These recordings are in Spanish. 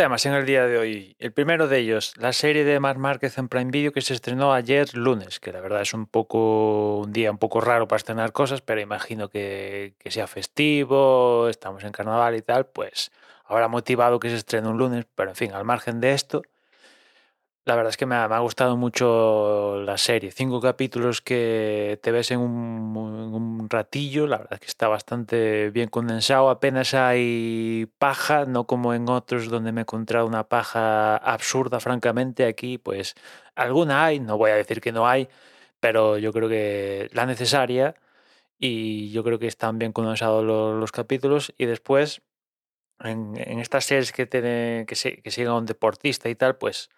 Temas en el día de hoy. El primero de ellos, la serie de Marc Márquez en Prime Video que se estrenó ayer lunes, que la verdad es un poco un día un poco raro para estrenar cosas, pero imagino que, que sea festivo, estamos en carnaval y tal, pues habrá motivado que se estrene un lunes, pero en fin, al margen de esto, la verdad es que me ha, gustado mucho la serie. Cinco capítulos que te ves en un, ratillo. La verdad es que está bastante bien condensado. Apenas hay paja, no como en otros donde me he encontrado una paja absurda, francamente. Aquí, pues, alguna hay. No voy a decir que no hay, pero yo creo que la necesaria. Y yo creo que están bien condensados los, los capítulos. Y después, en, estas series que, tiene, que, un deportista y tal, pues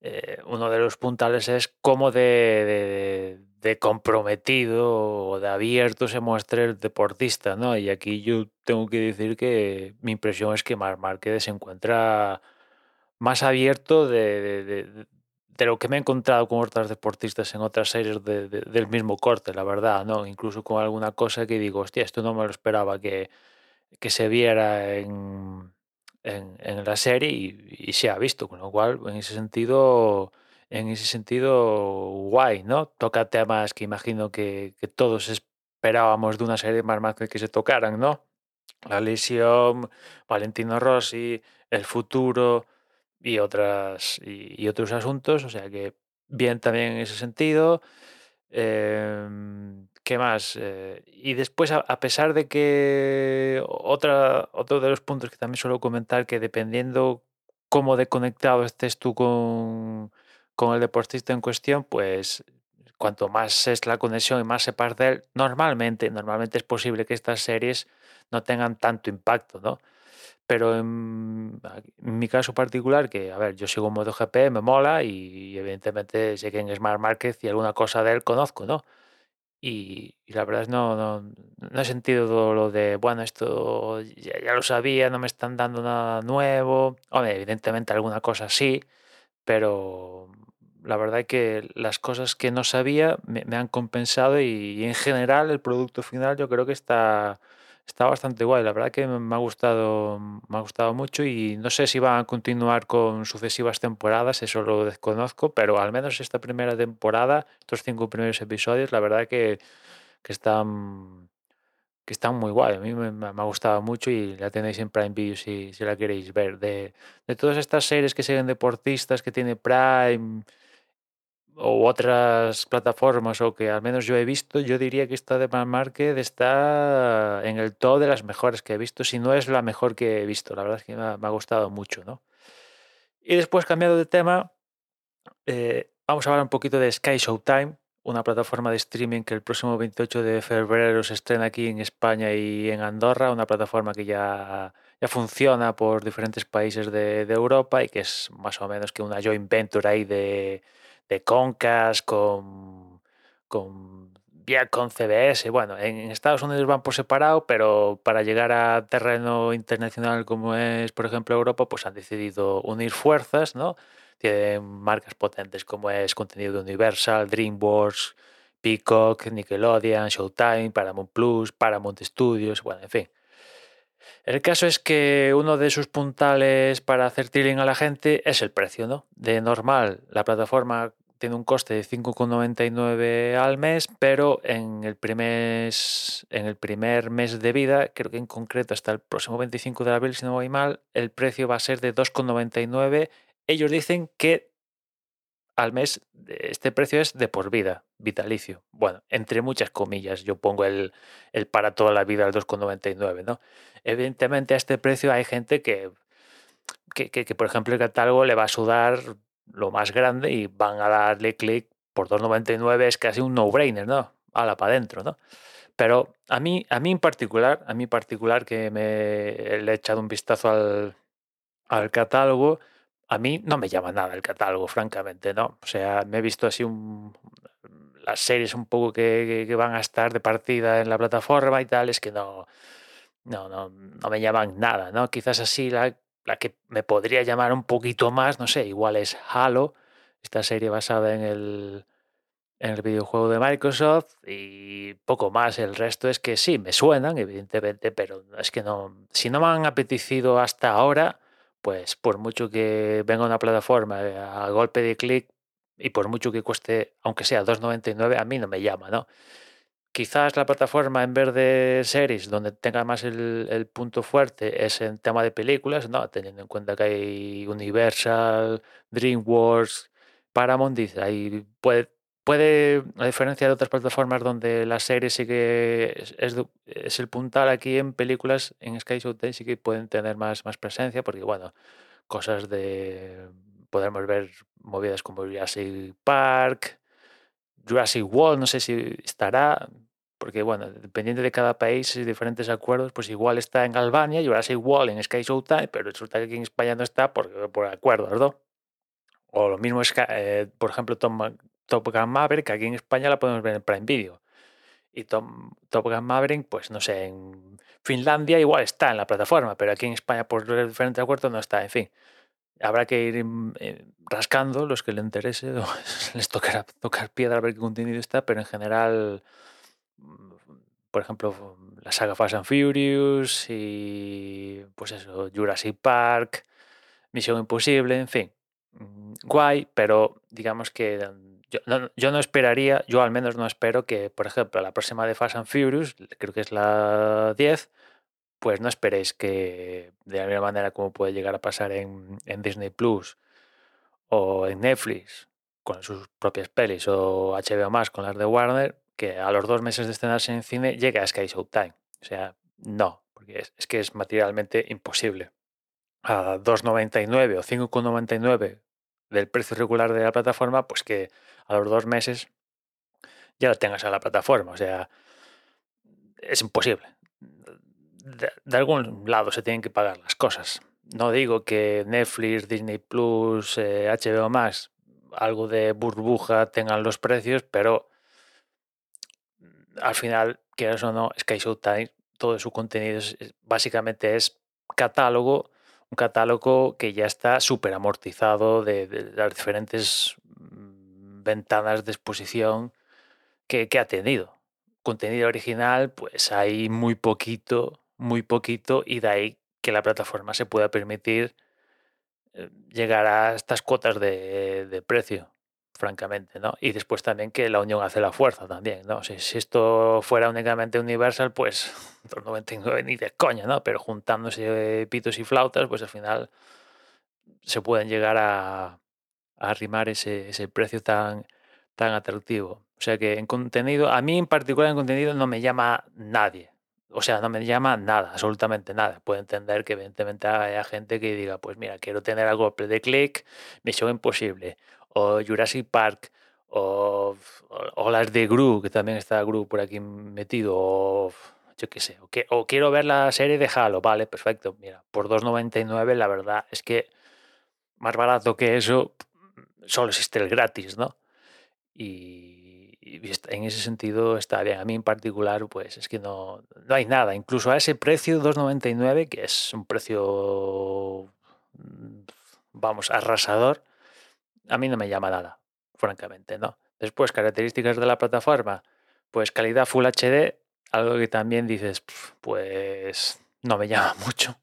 eh, uno de los puntales es cómo de, de, de, comprometido o de abierto se muestra el deportista, ¿no? Y aquí yo tengo que decir que mi impresión es que Mar Márquez se encuentra más abierto de, de, lo que me he encontrado con otros deportistas en otras series del mismo corte, la verdad, ¿no? Incluso con alguna cosa que digo, hostia, esto no me lo esperaba que, que se viera en en, la serie y, se ha visto, con lo cual en ese sentido, en ese sentido guay, ¿no? Toca temas que imagino que, todos esperábamos de una serie más más que se tocaran, ¿no? La lesión, Valentino Rossi, el futuro y otras y, otros asuntos, o sea que bien también en ese sentido. Eh, ¿Qué más? Eh, y después, a, a, pesar de que otra, otro de los puntos que también suelo comentar, que dependiendo cómo de conectado estés tú con, con el deportista en cuestión, pues cuanto más es la conexión y más sepas de él, normalmente, normalmente es posible que estas series no tengan tanto impacto, ¿no? Pero en, en, mi caso particular, que a ver, yo sigo MotoGP, me mola y, y evidentemente sé quién es Marc Márquez y alguna cosa de él conozco, ¿no? Y, y, la verdad es no, no, no he sentido todo lo de, bueno, esto ya, ya, lo sabía, no me están dando nada nuevo. Hombre, evidentemente alguna cosa sí, pero la verdad es que las cosas que no sabía me, me han compensado y, y, en general el producto final yo creo que está, está bastante guay. La verdad que me ha gustado, me ha gustado mucho y no sé si van a continuar con sucesivas temporadas, eso lo desconozco, pero al menos esta primera temporada, estos cinco primeros episodios, la verdad que, que están que están muy guay. A mí me, me, ha gustado mucho y la tenéis en Prime Video si, si la queréis ver. De, de todas estas series que siguen deportistas que tiene Prime o otras plataformas o que al menos yo he visto, yo diría que esta de Market está en el top de las mejores que he visto, si no es la mejor que he visto. La verdad es que me ha, gustado mucho, ¿no? Y después, cambiado de tema, eh, vamos a hablar un poquito de Sky Showtime, una plataforma de streaming que el próximo 28 de febrero se estrena aquí en España y en Andorra, una plataforma que ya, ya funciona por diferentes países de Europa y que es más o menos que una joint venture ahí de de Concas, con, con con CBS. Bueno, en Estados Unidos van por separado, pero para llegar a terreno internacional como es, por ejemplo, Europa, pues han decidido unir fuerzas, ¿no? Tienen marcas potentes como es contenido Universal, DreamWorks, Peacock, Nickelodeon, Showtime, Paramount Plus, Paramount Studios, bueno, en fin. El caso es que uno de sus puntales para hacer tiling a la gente es el precio, ¿no? De normal, la plataforma tiene un coste de 5,99 al mes, pero en el, primer, en el primer mes de vida, creo que en concreto hasta el próximo 25 de abril, si no voy mal, el precio va a ser de 2,99. Ellos dicen que al mes este precio es de por vida, vitalicio. Bueno, entre muchas comillas, yo pongo el, el para toda la vida el 2,99, ¿no? Evidentemente a este precio hay gente que, que, que, por ejemplo, el catálogo le va a sudar lo más grande y van a darle clic por 2,99 es casi un no-brainer, ¿no? la para adentro, ¿no? Pero a mí, a mí en particular, a mí particular que me le he echado un vistazo al, al catálogo, a mí no me llama nada el catálogo, francamente, ¿no? O sea, me he visto así un, las series un poco que, que, van a estar de partida en la plataforma y tal, es que no, no, no, no me llaman nada, ¿no? Quizás así la, la que me podría llamar un poquito más, no sé, igual es Halo, esta serie basada en el, en el videojuego de Microsoft y poco más. El resto es que sí, me suenan, evidentemente, pero es que no, si no me han apetecido hasta ahora, pues por mucho que venga una plataforma eh, a golpe de clic y por mucho que cueste, aunque sea 2,99, a mí no me llama, ¿no? Quizás la plataforma en vez de series, donde tenga más el, punto fuerte, es en tema de películas, ¿no? Teniendo en cuenta que hay Universal, DreamWorks, Paramount, dice, ahí puede, puede, a diferencia de otras plataformas donde la serie sí que es, es, el puntal, aquí en películas, en Sky Showtime sí que pueden tener más, más presencia, porque bueno, cosas de, podemos ver movidas como Jurassic Park, Jurassic World, no sé si estará, porque bueno, dependiendo de cada país y diferentes acuerdos, pues igual está en Albania, Jurassic World en Sky Showtime, pero resulta que aquí en España no está por, por acuerdos, ¿no? O lo mismo es, eh, por ejemplo, Top, Top Gun Maverick, aquí en España la podemos ver en Prime Video. Y Top, Gun Maverick, pues no sé, en Finlandia igual está en la plataforma, pero aquí en España por diferentes acuerdos no está, en fin habrá que ir mm, eh, rascando los que le interese, les tocará tocar piedra a ver qué contenido está, pero en general, mm, por ejemplo, la saga Fast and Furious y pues eso, Jurassic Park, Misión Imposible, en fin, mm, guay, pero digamos que yo no, yo no esperaría, yo al menos no espero que, por ejemplo, la próxima de Fast and Furious, creo que es la 10, pues no esperéis que de la misma manera como puede llegar a pasar en, Disney Plus o en Netflix con sus propias pelis o HBO más con las de Warner, que a los dos meses de estrenarse en cine llegue a Sky Showtime. O sea, no, porque es, que es materialmente imposible. A 2,99 o 5,99 del precio regular de la plataforma, pues que a los dos meses ya lo tengas a la plataforma. O sea, es imposible de, algún lado se tienen que pagar las cosas. No digo que Netflix, Disney Plus, HBO eh, Max, algo de burbuja tengan los precios, pero al final, quieras o no, Sky Showtime, todo su contenido básicamente es catálogo, un catálogo que ya está súper amortizado de, las diferentes mm, ventanas de exposición que, que ha tenido. Contenido original, pues hay muy poquito muy poquito y de ahí que la plataforma se pueda permitir eh, llegar a estas cuotas de, precio, francamente, ¿no? Y después también que la unión hace la fuerza también, ¿no? Si, si esto fuera únicamente Universal, pues 2,99 ni de coña, ¿no? Pero juntándose pitos y flautas, pues al final se pueden llegar a, arrimar ese, ese precio tan, tan atractivo. O sea que en contenido, a mí en particular en contenido no me llama nadie o sea, no me llama nada, absolutamente nada. Puedo entender que evidentemente haya gente que diga, pues mira, quiero tener algo de clic, Misión Imposible, o Jurassic Park, o, o, las de Gru, que también está Gru por aquí metido, o yo qué sé, o, que, o quiero ver la serie de Halo, vale, perfecto, mira, por 2,99 la verdad es que más barato que eso solo existe el gratis, ¿no? Y en ese sentido está bien. A mí en particular, pues es que no, no hay nada. Incluso a ese precio, 2,99, que es un precio, mm, vamos, arrasador, a mí no me llama nada, francamente, ¿no? Después, características de la plataforma, pues calidad Full HD, algo que también dices, pues no me llama mucho.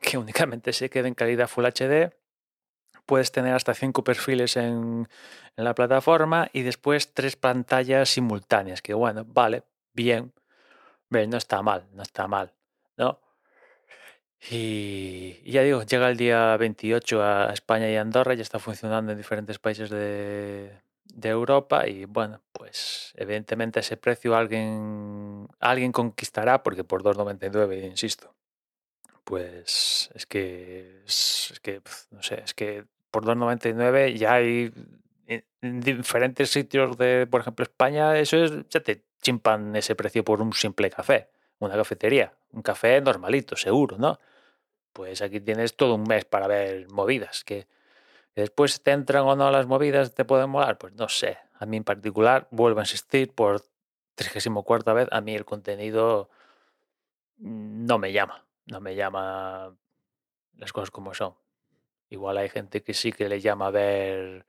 Que únicamente se quede en calidad Full HD puedes tener hasta cinco perfiles en, la plataforma y después tres pantallas simultáneas, que bueno, vale, bien, no está mal, no está mal, ¿no? Y, ya digo, llega el día 28 a España y Andorra, ya está funcionando en diferentes países de, Europa y bueno, pues evidentemente ese precio alguien, alguien conquistará porque por 2,99, insisto, pues es que, es que, no sé, es que por 2,99 ya hay en diferentes sitios de, por ejemplo, España, eso es, ya te chimpan ese precio por un simple café, una cafetería, un café normalito, seguro, ¿no? Pues aquí tienes todo un mes para ver movidas, que, después te entran o no las movidas, te pueden molar, pues no sé. A mí en particular, vuelvo a insistir por 34 vez, a mí el contenido no me llama, no me llama las cosas como son. Igual hay gente que sí que le llama a ver,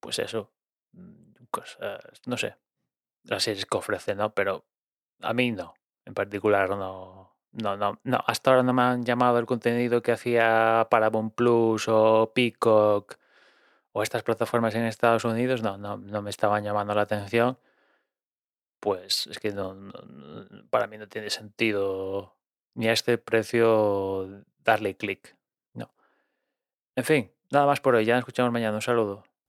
pues eso, mm, cosas, no sé, las series que ofrece, ¿no? Pero a mí no, en particular no, no, no, no, hasta ahora no me han llamado el contenido que hacía Paramount Plus o Peacock o estas plataformas en Estados Unidos, no, no, no me estaban llamando la atención. Pues es que no, para mí no tiene sentido ni a este precio darle clic. No. En fin, nada más por hoy. Ya nos escuchamos mañana. Un saludo.